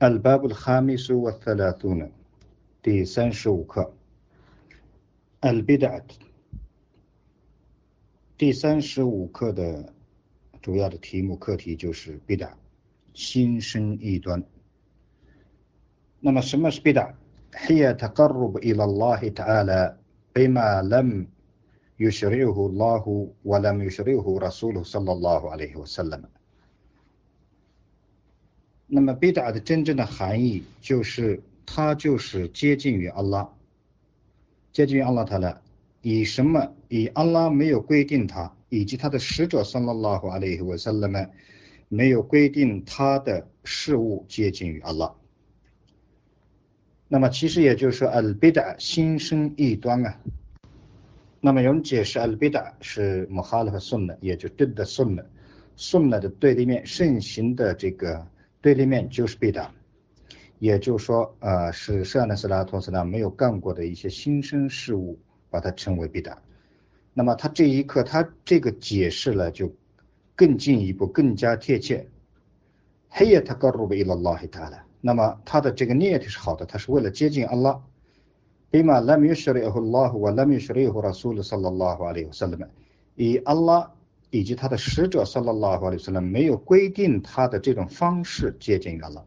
الباب الخامس والثلاثون 第三十五课 البدعة 第三十五课的主要的题目课题就是 bid'ah 新生异端。那么什么是 bid'ah？هي تقرب إلى الله تعالى بما لم يشرعه الله ولم يشرعه رسوله صلى الله عليه وسلم 那么 bid'ah 的真正的含义就是它就是接近于阿拉，接近于阿拉他了，以什么？以阿拉没有规定他，以及他的使者 sallallahu alaihi wasallam 没有规定他的事物接近于阿拉。那么其实也就是说，al bid'ah 新生异端啊。那么有人解释 al bid'ah 是 muhalif sunnah，也就对的 sunnah，sunnah 的对立面，盛行的这个。对立面就是 bid'ah，也就是说，呃，是舍利斯拉托斯拉没有干过的一些新生事物，把它称为 bid'ah。那么他这一刻，他这个解释了就更进一步，更加贴切。هي تقرب إلى الله تعالى。那么他的这个念头是好的，他是为了接近安拉。بما لم يشرعه الله ولم يشرعه رسول صلى الله عليه وسلم。以安拉 以及他的使者 sallallahu alaihi wasallam 没有规定他的这种方式接近安拉，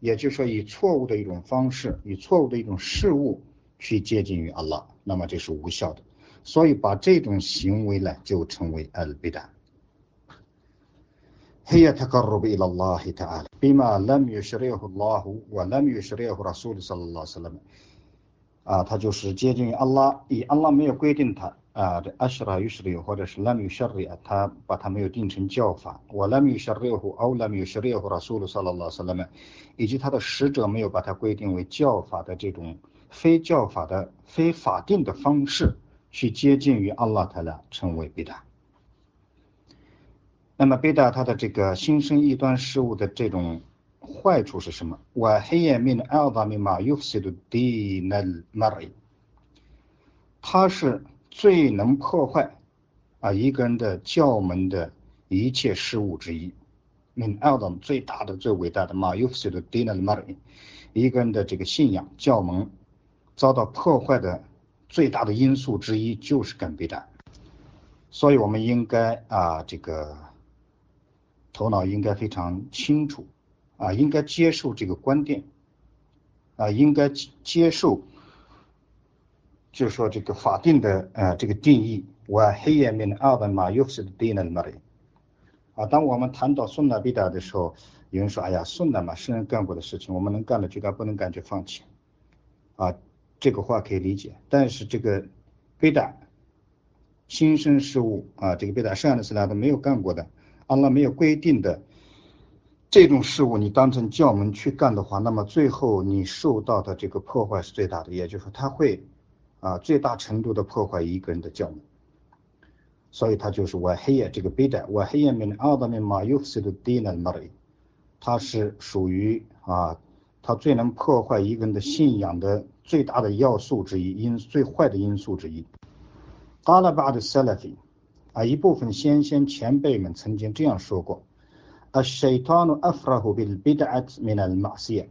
也就是说以错误的一种方式，以错误的一种事物去接近于安拉，那么这是无效的。所以把这种行为呢就称为 al bid'ah。هي تقرب إلى الله تعالى بما لم يشرعه الله ولم يشرعه رسول صلى الله عليه وسلم 啊，他就是接近于安拉，以安拉没有规定他。 啊，这阿什拉于什里或者是拉米什里啊，他把它没有定成教法。我拉米什里乎奥拉米什里乎拉苏鲁萨拉拉萨拉们，以及他的使者没有把它规定为教法的这种非教法的非法定的方式去接近于阿拉塔拉，称为贝达。那么贝达它的这个新生异端事物的这种坏处是什么？我黑夜命阿达米马尤西的迪那马瑞，它是。最能破坏啊一个人的教门的一切事物之一，min adam 最大的最伟大的马尤斯的 dina l mari，一个人的这个信仰教门遭到破坏的最大的因素之一就是跟背的，所以我们应该啊这个头脑应该非常清楚啊应该接受这个观点啊应该接受。就是说这个法定的呃这个定义，我黑夜面的二本马又是定了嘛的，啊，当我们谈到顺纳比达的时候，有人说，哎呀，顺纳嘛，圣人干过的事情，我们能干的就干，不能干就放弃，啊，这个话可以理解。但是这个贝达新生事物啊，这个贝达圣的斯拉都没有干过的，阿拉没有规定的这种事物，你当成教门去干的话，那么最后你受到的这个破坏是最大的，也就是说他会。啊，最大程度的破坏一个人的教门，所以他就是我黑夜这个背带，我黑夜面阿达面马尤斯的低呢那里，它是属于啊，它最能破坏一个人的信仰的最大的要素之一，因最坏的因素之一。阿拉巴的 salafi 啊，一部分先先前辈们曾经这样说过：，الشيطان أفرح بالبدعة من المعصية。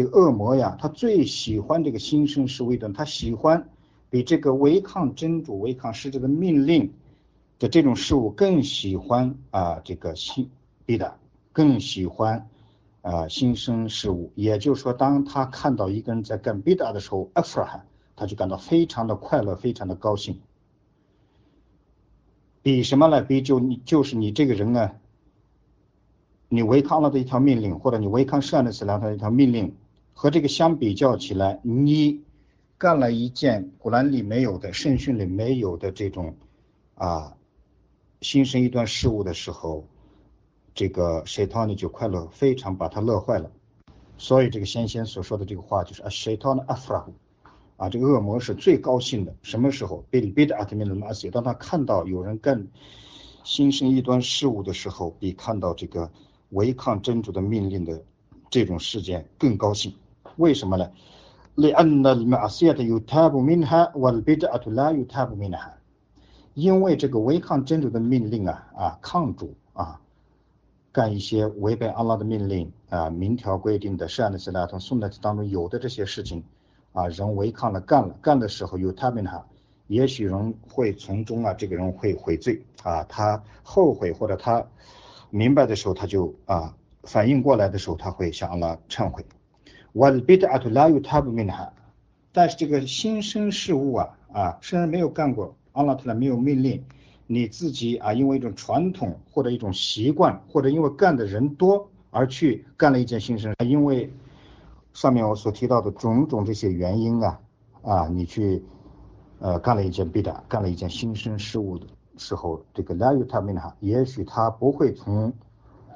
这个恶魔呀，他最喜欢这个新生事物的，他喜欢比这个违抗真主、违抗使者的命令的这种事物更喜欢啊，这个新逼的，更喜欢啊新生事物。也就是说，当他看到一个人在干逼的的时候，阿弗罕他就感到非常的快乐，非常的高兴。比什么呢？比就你就是你这个人啊。你违抗了的一条命令，或者你违抗善的死两条一条命令，和这个相比较起来，你干了一件古兰里没有的、圣训里没有的这种啊新生一段事物的时候，这个谁汤呢就快乐，非常把他乐坏了。所以这个先贤所说的这个话就是啊，谁汤呢阿弗拉啊，这个恶魔是最高兴的，什么时候？贝里贝的阿特米勒马西，当他看到有人干新生一段事物的时候，比看到这个。违抗真主的命令的这种事件更高兴，为什么呢？لأن المعصية يتاب منها والبدعة لا يتاب منها。因为这个违抗真主的命令啊啊抗主啊 干一些违背安拉的命令啊，明条规定的善的斯拉同宋代当中有的这些事情啊，人违抗了干了，干的时候有他们哈，也许人会从中啊，这个人会悔罪啊，他后悔或者他明白的时候，他就啊反应过来的时候，他会向安拉忏悔。 我的 bid'atu la yutabu minha，但是这个新生事物啊啊，虽然没有干过，安拉他没有命令。你自己啊，因为一种传统或者一种习惯，或者因为干的人多而去干了一件新生，因为上面我所提到的种种这些原因啊啊，你去呃干了一件 bida，干了一件新生事物的时候，这个 la yutamina，也许他不会从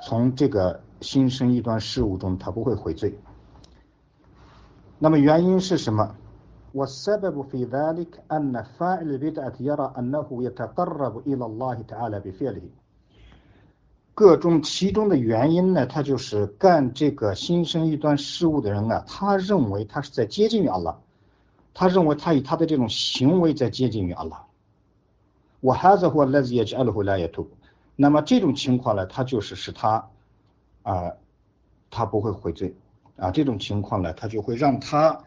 从这个新生一段事物中，他不会悔罪。那么原因是什么？والسبب في ذلك أن فاعل البدعة يرى أنه يتقرب إلى الله تعالى بفعله 各种其中的原因呢，他就是干这个新生一段事物的人啊，他认为他是在接近于阿拉，他认为他以他的这种行为在接近于阿拉。我 هذا هو الذي يجعله لا يتوب。那么这种情况呢，他就是使他啊，他不会悔罪 啊，这种情况呢，他就会让他。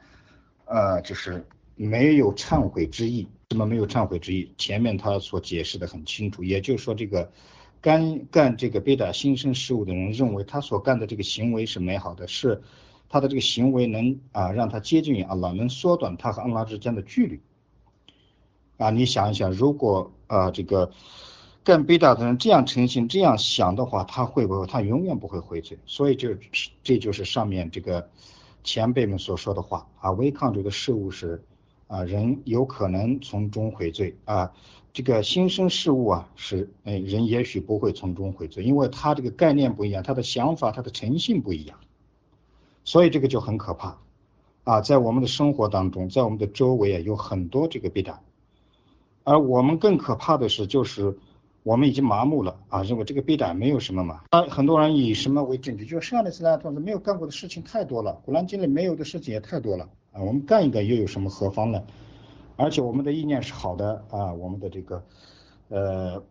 呃，就是没有忏悔之意。什么没有忏悔之意？前面他所解释的很清楚，也就是说，这个干干这个贝达新生事物的人认为他所干的这个行为是美好的，是他的这个行为能啊让他接近于阿拉，能缩短他和阿拉之间的距离。啊，你想一想，如果啊这个干贝塔的人这样诚信这样想的话，他会不会？他永远不会悔罪。所以就这就是上面这个。前辈们所说的话啊，违抗这个事物是啊，人有可能从中悔罪啊。这个新生事物啊，是哎，人也许不会从中悔罪，因为他这个概念不一样，他的想法、他的诚信不一样，所以这个就很可怕啊。在我们的生活当中，在我们的周围啊，有很多这个弊端，而我们更可怕的是，就是。我们已经麻木了啊，认为这个背胆没有什么嘛。啊，很多人以什么为证据？就是上一次呢，同志没有干过的事情太多了，古兰经里没有的事情也太多了啊。我们干一个又有什么何妨呢？而且我们的意念是好的啊，我们的这个呃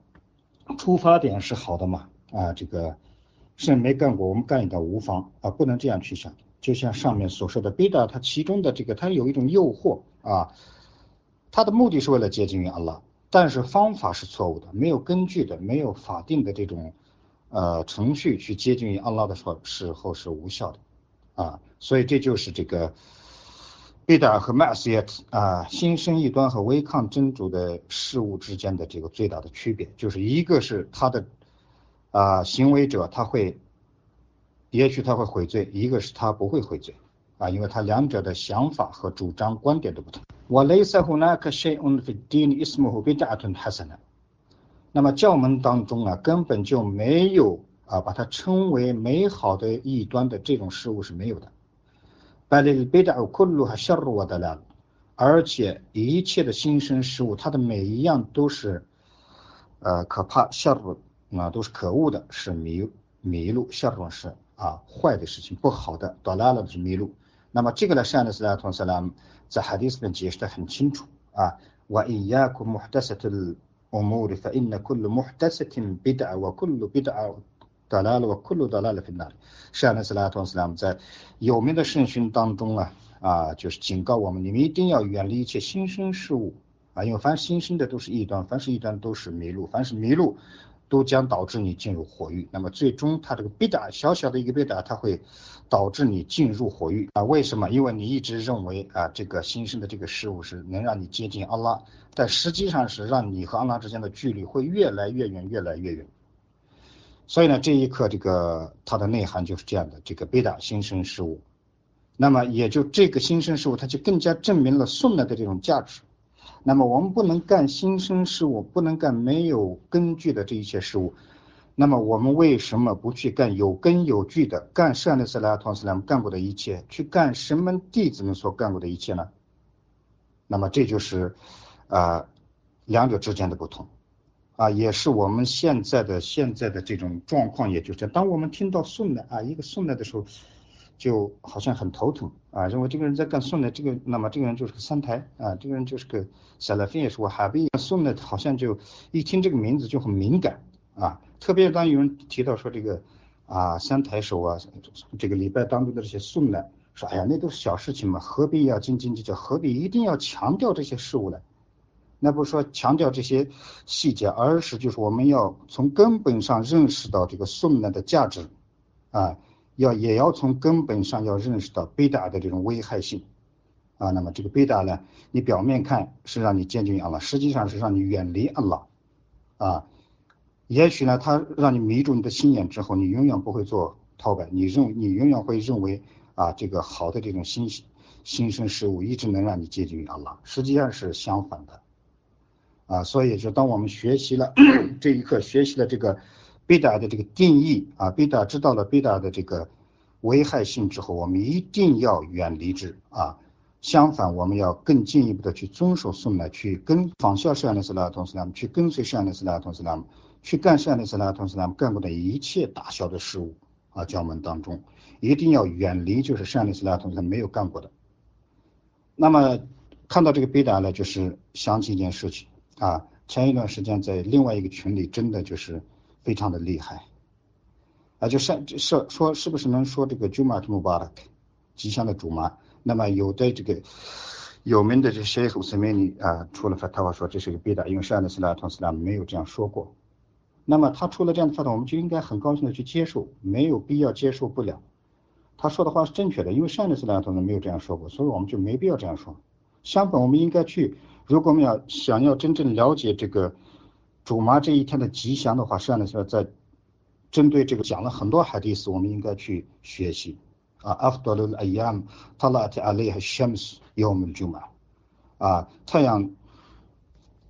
出发点是好的嘛啊，这个是没干过，我们干一个无妨啊，不能这样去想。就像上面所说的贝达，它其中的这个它有一种诱惑啊，它的目的是为了接近于阿拉。但是方法是错误的，没有根据的，没有法定的这种呃程序去接近于安拉的时候时候是无效的啊，所以这就是这个贝达和麦斯耶啊新生异端和违抗真主的事物之间的这个最大的区别，就是一个是他的啊行为者他会也许他会悔罪，一个是他不会悔罪啊，因为他两者的想法和主张观点都不同。我雷塞胡那克谢恩费迪尼伊斯姆胡贝达顿哈森呢？那么教门当中啊，根本就没有啊，把它称为美好的异端的这种事物是没有的。巴雷贝达库鲁哈夏鲁瓦德拉，而且一切的新生事物，它的每一样都是呃可怕夏鲁啊，都是可恶的，是迷迷路夏鲁是啊坏的事情，不好的，达拉了是迷路。那么这个呢，善的斯拉托斯拉姆。在哈迪斯里解释的很清楚啊。وإياكم محدثة الأمور فإن كل محدثة بدعة وكل بدعة ضلالة وكل ضلالة في النار。是安斯拉托斯拉姆在有名的圣训当中啊啊，就是警告我们，你们一定要远离一切新生事物啊，因为凡新生的都是异端，凡是异端都是迷路，凡是迷路。 都将导致你进入火狱。那么最终，它这个贝达小小的一个贝达，它会导致你进入火狱啊？为什么？因为你一直认为啊，这个新生的这个事物是能让你接近阿拉，但实际上是让你和阿拉之间的距离会越来越远，越来越远。所以呢，这一刻这个它的内涵就是这样的：这个贝达新生事物，那么也就这个新生事物，它就更加证明了送来的这种价值。那么我们不能干新生事物，不能干没有根据的这一切事物。那么我们为什么不去干有根有据的干善的斯拉托斯拉姆干过的一切，去干神门弟子们所干过的一切呢？那么这就是啊两者之间的不同啊，也是我们现在的现在的这种状况，也就是当我们听到宋代啊一个宋代的时候。就好像很头疼啊，认为这个人在干送的这个，那么这个人就是个三台啊，这个人就是个萨拉菲也是我哈比送的，好像就一听这个名字就很敏感啊，特别当有人提到说这个啊三台手啊，这个礼拜当中的这些颂呢，说哎呀那都是小事情嘛，何必要斤斤计较，何必一定要强调这些事物呢？那不是说强调这些细节，而是就是我们要从根本上认识到这个颂呢的价值啊，要也要从根本上要认识到贝达的这种危害性啊。那么这个贝达呢，你表面看是让你接近阿拉，实际上是让你远离阿拉啊。也许呢，他让你迷住你的心眼之后，你永远不会做陶白，你认你永远会认为啊，这个好的这种新新生事物一直能让你接近于安拉，实际上是相反的啊。所以就当我们学习了 这一课，学习了这个贝达的这个定义啊，贝达知道了贝达的这个危害性之后，我们一定要远离之啊。相反，我们要更进一步的去遵守顺呢，去跟仿效圣安斯拉同斯拉姆，去跟随圣安斯拉同斯拉姆。去干善的斯拉同时呢，干过的一切大小的事物啊，教门当中一定要远离，就是善的斯拉同时没有干过的。那么看到这个贝达呢，就是想起一件事情啊，前一段时间在另外一个群里，真的就是非常的厉害啊，就善说说是不是能说这个 Jumat Mubarak 吉祥的主嘛？那么有的这个有名的这些胡斯梅尼啊，出了发他话说这是个贝达，因为善的斯拉同斯拉没有这样说过。那么他出了这样的发展，我们就应该很高兴的去接受，没有必要接受不了。他说的话是正确的，因为上一次两个同志没有这样说过，所以我们就没必要这样说。相反，我们应该去，如果我们要想要真正了解这个主麻这一天的吉祥的话，实际上是在针对这个讲了很多海蒂斯，我们应该去学习啊。阿弗多鲁阿亚姆塔拉特阿雷哈什姆斯尤姆主麻啊，太阳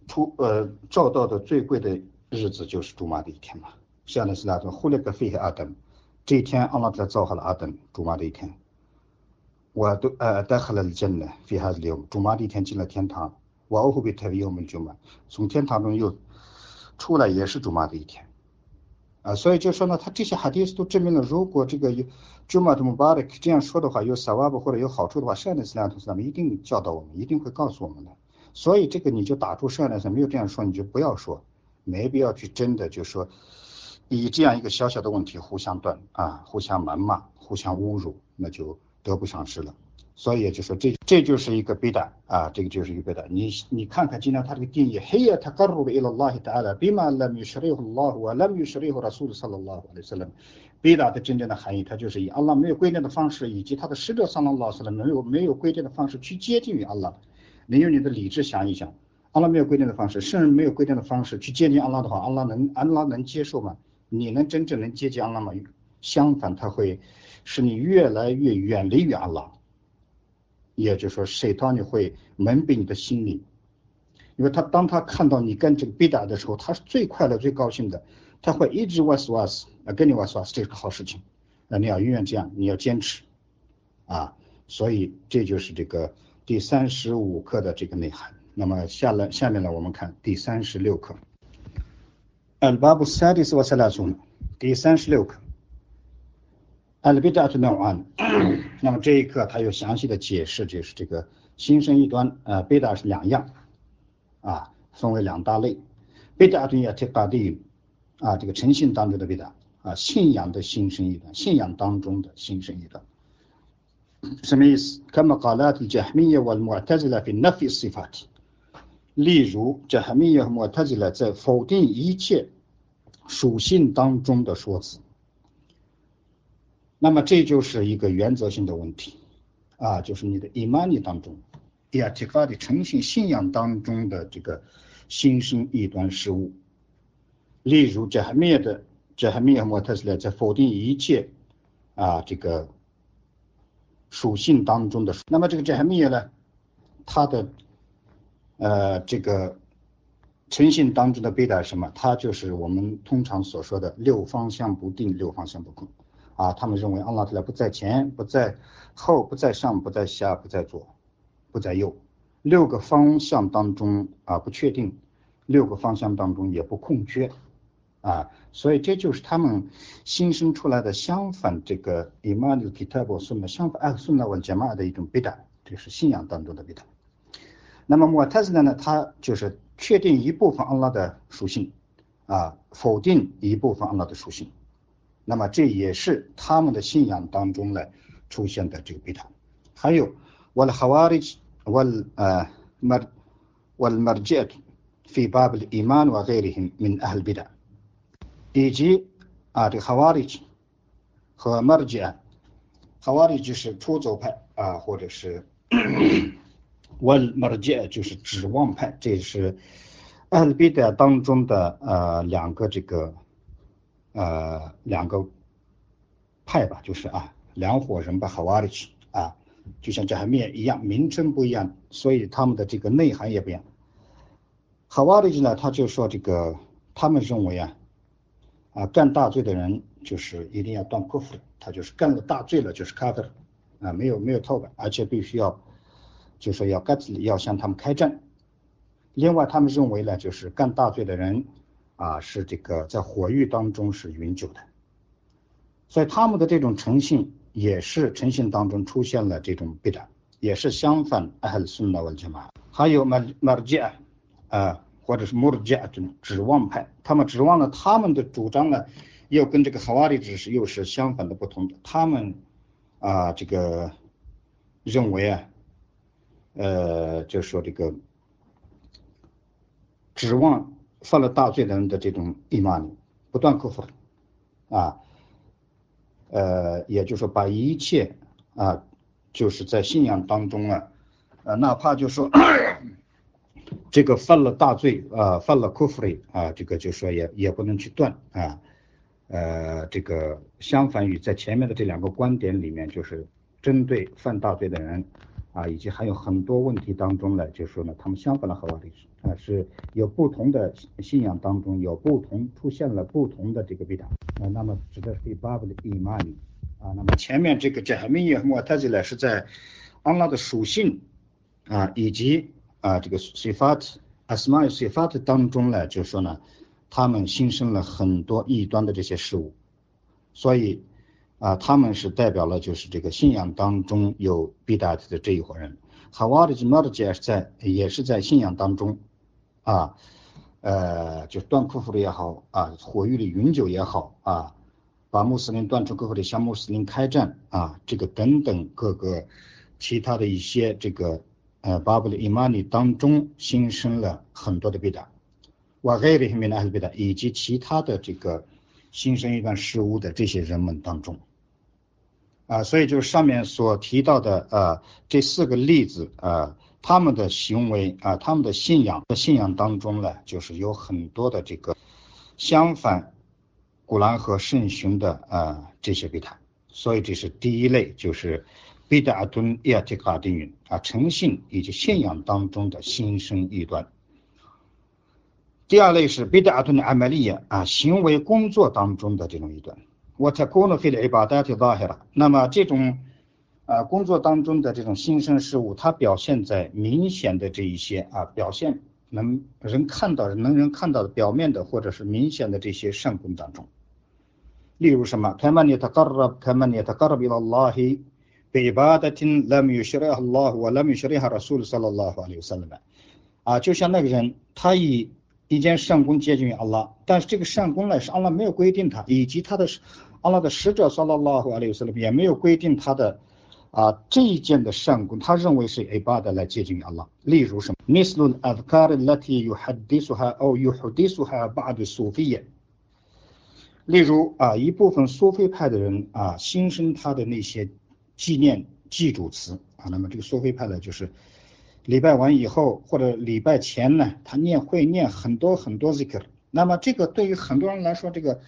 出呃照到的最贵的。日子就是主马的一天嘛，这样的是那种忽略个非黑阿登，这一天阿拉才造好了阿登主麻的一天，我都呃带回来了进来，非还是留主马的一天进了天堂，我后边特别有门就嘛，从天堂中又出来也是主马的一天，啊，所以就说呢，他这些哈迪斯都证明了，如果这个有主马的姆巴的这样说的话，有萨瓦布或者有好处的话，善的斯拉图斯他们一定教导我们，一定会告诉我们的，所以这个你就打住善的斯没有这样说，你就不要说。没必要去真的就说以这样一个小小的问题互相断啊，互相谩骂，互相侮辱，那就得不偿失了。所以就说这这就是一个悲达啊，这个就是一个悲达。你你看看今天他这个定义，黑呀，他加入伊拉拉希达拉，比嘛拉米什里胡拉胡啊，拉米什里胡拉苏的萨拉拉胡的萨拉，悲达的真正的含义，它就是以阿拉没有规定的方式，以及他的使者萨拉拉斯的没有没有规定的方式去接近于阿拉。你用你的理智想一想。阿拉没有规定的方式，圣人没有规定的方式去接近阿拉的话，阿拉能阿拉能接受吗？你能真正能接近阿拉吗？相反，他会使你越来越远离于阿拉。也就是说，谁当你会蒙蔽你的心灵，因为他当他看到你跟这个比达的时候，他是最快乐、最高兴的，他会一直哇斯哇斯啊，跟你哇斯哇斯，这是个好事情，那你要永远这样，你要坚持啊。所以这就是这个第三十五课的这个内涵。那么下来下面呢，我们看第三十六课。al babu sadis wa salasun，第三十六课。al bid'atu naw'an，那么这一课他有详细的解释，就是这个心生一端，呃，bid'a 是两样，啊，分为两大类。bid'atu yatiqadi，啊，这个诚信当中的 bid'a，啊，信仰的心生一端，信仰当中的心生一端。什么意思？كما قالت الجهمية والمعتزلة في نفي الصفات。例如，这哈密耶和莫特吉勒在否定一切属性当中的说辞， 那么这就是一个原则性的问题啊，就是你的伊玛尼当中，亚提法的诚信信仰当中的这个心生异端事物。例如，这哈密的这哈密和莫特吉勒在否定一切啊这个属性当中的，那么这个这哈密呢，它的。呃，这个诚信当中的贝达什么？它就是我们通常所说的六方向不定，六方向不空啊。他们认为阿拉特拉不在前，不在后，不在上，不在下，不在左，不在右，六个方向当中啊不确定，六个方向当中也不空缺啊。所以这就是他们新生出来的相反这个伊玛尼皮特波顺的相反艾顺那文杰玛的一种贝达，这是信仰当中的贝达。那么莫泰斯呢？它就是确定一部分阿拉的属性，啊，否定一部分阿拉的属性，那么这也是他们的信仰当中呢出现的这个贝塔。还有 wal hawarij wal 呃 mar wal marjat fi bab al iman wa ghayrihim min ahl bida，以及啊这个 khawarij 和 marji'ah，khawarij 就是出走派啊，或者是 wal marji'ah 就是指望派，这是 ahl bida 当中的呃两个这个呃两个派吧，就是啊两伙人吧 Hawaii，啊。就像这还面一样，名称不一样，所以他们的这个内涵也不一样。哈瓦利呢，他就说这个，他们认为啊，啊干大罪的人就是一定要断库夫他就是干了大罪了就是卡德啊没有没有偷的，而且必须要，就说要盖茨要向他们开战。另外他们认为呢，就是干大罪的人啊是这个在火狱当中是永久的，所以他们的这种诚信。也是诚信当中出现了这种 bid'ah，也是相反 ahl sunnah wal jamaa。还有 mar marji'ah 啊，或者是 murji'ah 这种指望派，他们指望了他们的主张呢，又跟这个 hawari 指是又是相反的不同的。他们啊这个认为啊，呃，就说这个指望犯了大罪的人的这种 iman 不断克服啊。呃，也就是说，把一切啊，就是在信仰当中啊，呃，哪怕就说 这个犯了大罪啊，犯了 kufri 啊，这个就说也也不能去断啊，呃，这个相反于在前面的这两个观点里面，就是针对犯大罪的人啊，以及还有很多问题当中呢，就是说呢，他们相反的合法历史啊，是有不同的信仰当中有不同出现了不同的这个 bida。啊，那么指的是 Bab 的 Iman 啊，那么前面这个 Jahmiyyah 和 Mu'tazila 是在安拉的属性啊以及啊这个 Sifat Asma Sifat 当中呢，就是说呢，他们新生了很多异端的这些事物，所以啊他们是代表了就是这个信仰当中有 Bidat 的这一伙人，Hawarij Marja 是在也是在信仰当中啊。呃，就断库夫的也好啊，火狱的永久也好啊，把穆斯林断出库夫的向穆斯林开战啊，这个等等各个其他的一些这个呃巴布的伊玛尼当中新生了很多的贝达，瓦盖里面的还是贝达，以及其他的这个新生一段事物的这些人们当中啊，所以就是上面所提到的呃这四个例子啊。他们的行为啊，他们的信仰的信仰当中呢，就是有很多的这个相反古兰和圣训的啊这些贝塔，所以这是第一类，就是贝达阿敦亚提卡丁云啊诚信以及信仰当中的心生异端。第二类是贝达阿敦阿麦利亚啊行为工作当中的这种异端。我在过了费了一把大提拉黑了，那么这种。啊，工作当中的这种新生事物，它表现在明显的这一些啊，表现能人看到的能人看到的表面的或者是明显的这些善功当中。例如什么？开曼尼塔卡拉，开曼尼塔卡拉比拉拉希，被巴达听拉米什里哈拉和拉米什里哈拉苏鲁萨拉拉哈里萨勒曼。啊，就像那个人，他以一件善功接近于阿拉，但是这个善功呢是阿拉没有规定他，以及他的阿拉的使者萨拉拉和阿里萨勒曼也没有规定他的。啊，这一件的善功，他认为是 ibadah 来接近于 Allah。例如什么？مثل الأذكار التي يحدثها أو يحدثها بعض الصوفية。例如啊，一部分苏菲派的人啊，新生他的那些纪念祭主词啊，那么这个苏菲派呢，就是礼拜完以后或者礼拜前呢，他念会念很多很多 zikr。那么这个对于很多人来说，这个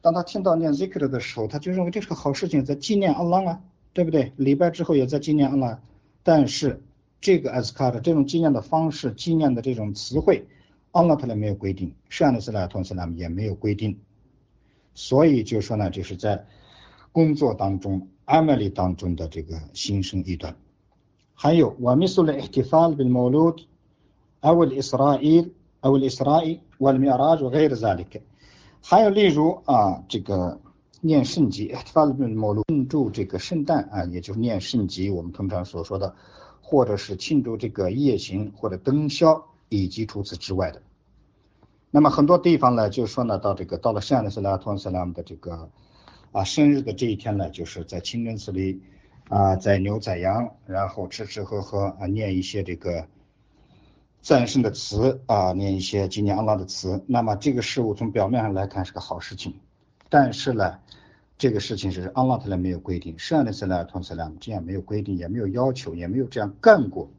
当他听到念 zikr 的时候，他就认为这是个好事情，在纪念 Allah 啊。对不对？礼拜之后也在纪念安拉，但是这个 a s k a 的这种纪念的方式、纪念的这种词汇，安拉他来没有规定，圣安斯莱同斯拉姆也没有规定，所以就说呢，就是在工作当中、阿麦里当中的这个心生异端。还有，我们说了 احتفال بالمولود أو الإسرائيل أو الإسرائيل والمعراج وغير ذلك。 还有例如啊，这个。念圣集，发了某路庆祝这个圣诞啊，也就是念圣集。我们通常所说的，或者是庆祝这个夜行或者灯宵，以及除此之外的。那么很多地方呢，就是说呢，到这个到了圣安斯拉托斯拉姆的这个啊，生日的这一天呢，就是在清真寺里啊，宰牛宰羊，然后吃吃喝喝啊，念一些这个赞圣的词啊，念一些纪念安拉的词。那么这个事物从表面上来看是个好事情，但是呢，这个事情是安拉他来没有规定，圣的斯拉同斯拉这样没有规定，也没有要求，也没有这样干过。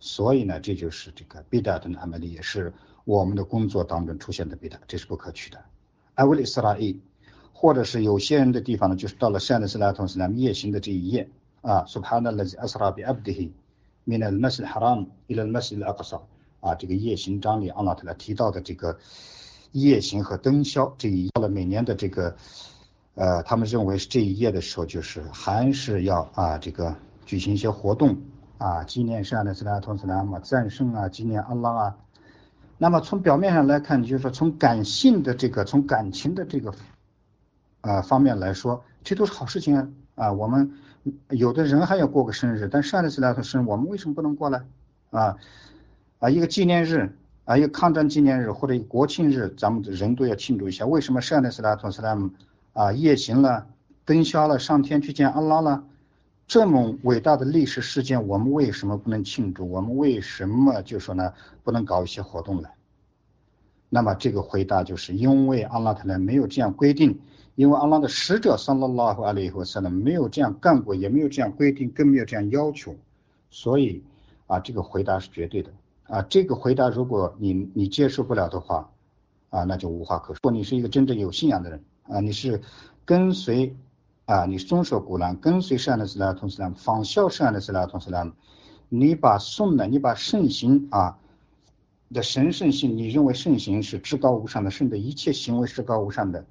所以呢，这就是这个比达的安排的，也是我们的工作当中出现的比达，这是不可取的。艾维利斯拉伊。或者是有些人的地方呢，就是到了善的斯拉同斯拉夜行的这一夜啊，Subhanallah asra bi abdihi min almasil haram ila al-masjid al-aqsa 啊，这个夜行章里，阿拉特拉提到的这个夜行和灯宵这一到了每年的这个呃，他们认为是这一夜的时候，就是还是要啊这个举行一些活动啊，纪念善的斯拉托斯拉嘛，战胜啊，纪念安拉啊。那么从表面上来看，就是说从感性的这个，从感情的这个。啊，方面来说，这都是好事情啊！啊，我们有的人还要过个生日，但上一次来的生日，我们为什么不能过呢？啊啊，一个纪念日啊，一个抗战纪念日或者一个国庆日，咱们人都要庆祝一下。为什么上一次来同斯拉姆啊夜行了、登霄了、上天去见阿拉了？这么伟大的历史事件，我们为什么不能庆祝？我们为什么就说呢，不能搞一些活动呢？那么这个回答就是因为阿拉特莱没有这样规定。因为阿拉的使者萨拉拉和阿里和萨拉没有这样干过，也没有这样规定，更没有这样要求，所以啊，这个回答是绝对的啊。这个回答如果你你接受不了的话啊，那就无话可说。如果你是一个真正有信仰的人啊，你是跟随啊，你遵守古兰，跟随圣安的斯拉同斯拉，仿效圣安的斯拉同斯拉，你把颂的，你把圣行啊的神圣性，你认为圣行是至高无上的，圣的一切行为至高无上的。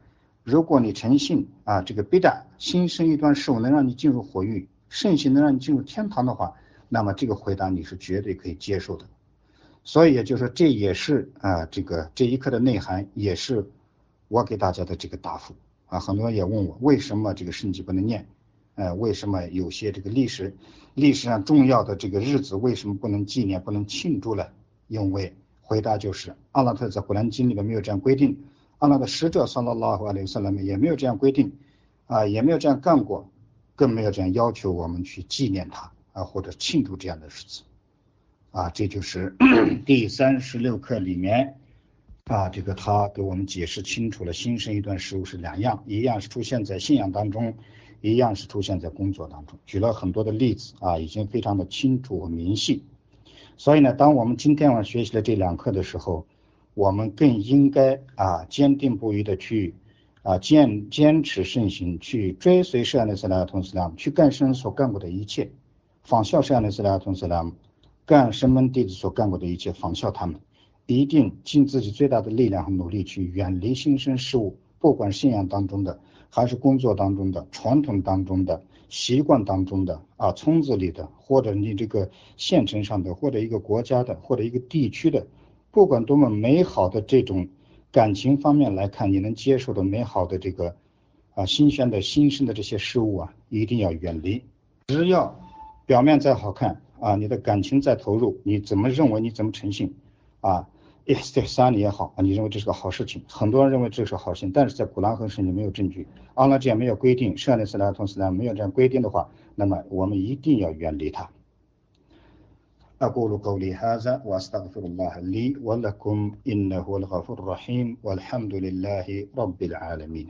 如果你诚信啊，这个必然新生一段事物能让你进入火域，圣行能让你进入天堂的话，那么这个回答你是绝对可以接受的。所以也就是说，这也是啊，这个这一课的内涵，也是我给大家的这个答复啊。很多人也问我，为什么这个圣迹不能念？呃，为什么有些这个历史历史上重要的这个日子为什么不能纪念、不能庆祝呢？因为回答就是，阿拉特在古兰经里面没有这样规定。阿拉的使者萨拉拉和阿里萨拉们也没有这样规定，啊，也没有这样干过，更没有这样要求我们去纪念他啊，或者庆祝这样的日子，啊，这就是 第三十六课里面啊，这个他给我们解释清楚了，新生一段事物是两样，一样是出现在信仰当中，一样是出现在工作当中，举了很多的例子啊，已经非常的清楚和明细。所以呢，当我们今天晚上学习了这两课的时候，我们更应该啊坚定不移的去啊坚坚持慎行，去追随圣安的斯拉同斯拉姆，去干圣人所干过的一切，仿效圣安的斯拉同斯拉姆，干神门弟子所干过的一切，仿效他们，一定尽自己最大的力量和努力去远离新生事物，不管信仰当中的，还是工作当中的，传统当中的，习惯当中的啊村子里的，或者你这个县城上的，或者一个国家的，或者一个地区的。不管多么美好的这种感情方面来看，你能接受的美好的这个啊新鲜的新生的这些事物啊，一定要远离。只要表面再好看啊，你的感情再投入，你怎么认为你怎么诚信啊？也在三里也好啊，你认为这是个好事情，很多人认为这是好事情，但是在古兰和圣经没有证据，阿拉这样没有规定，圣安斯拉同斯拉没有这样规定的话，那么我们一定要远离它。أقول قولي هذا وأستغفر الله لي ولكم إنه الغفور الرحيم والحمد لله رب العالمين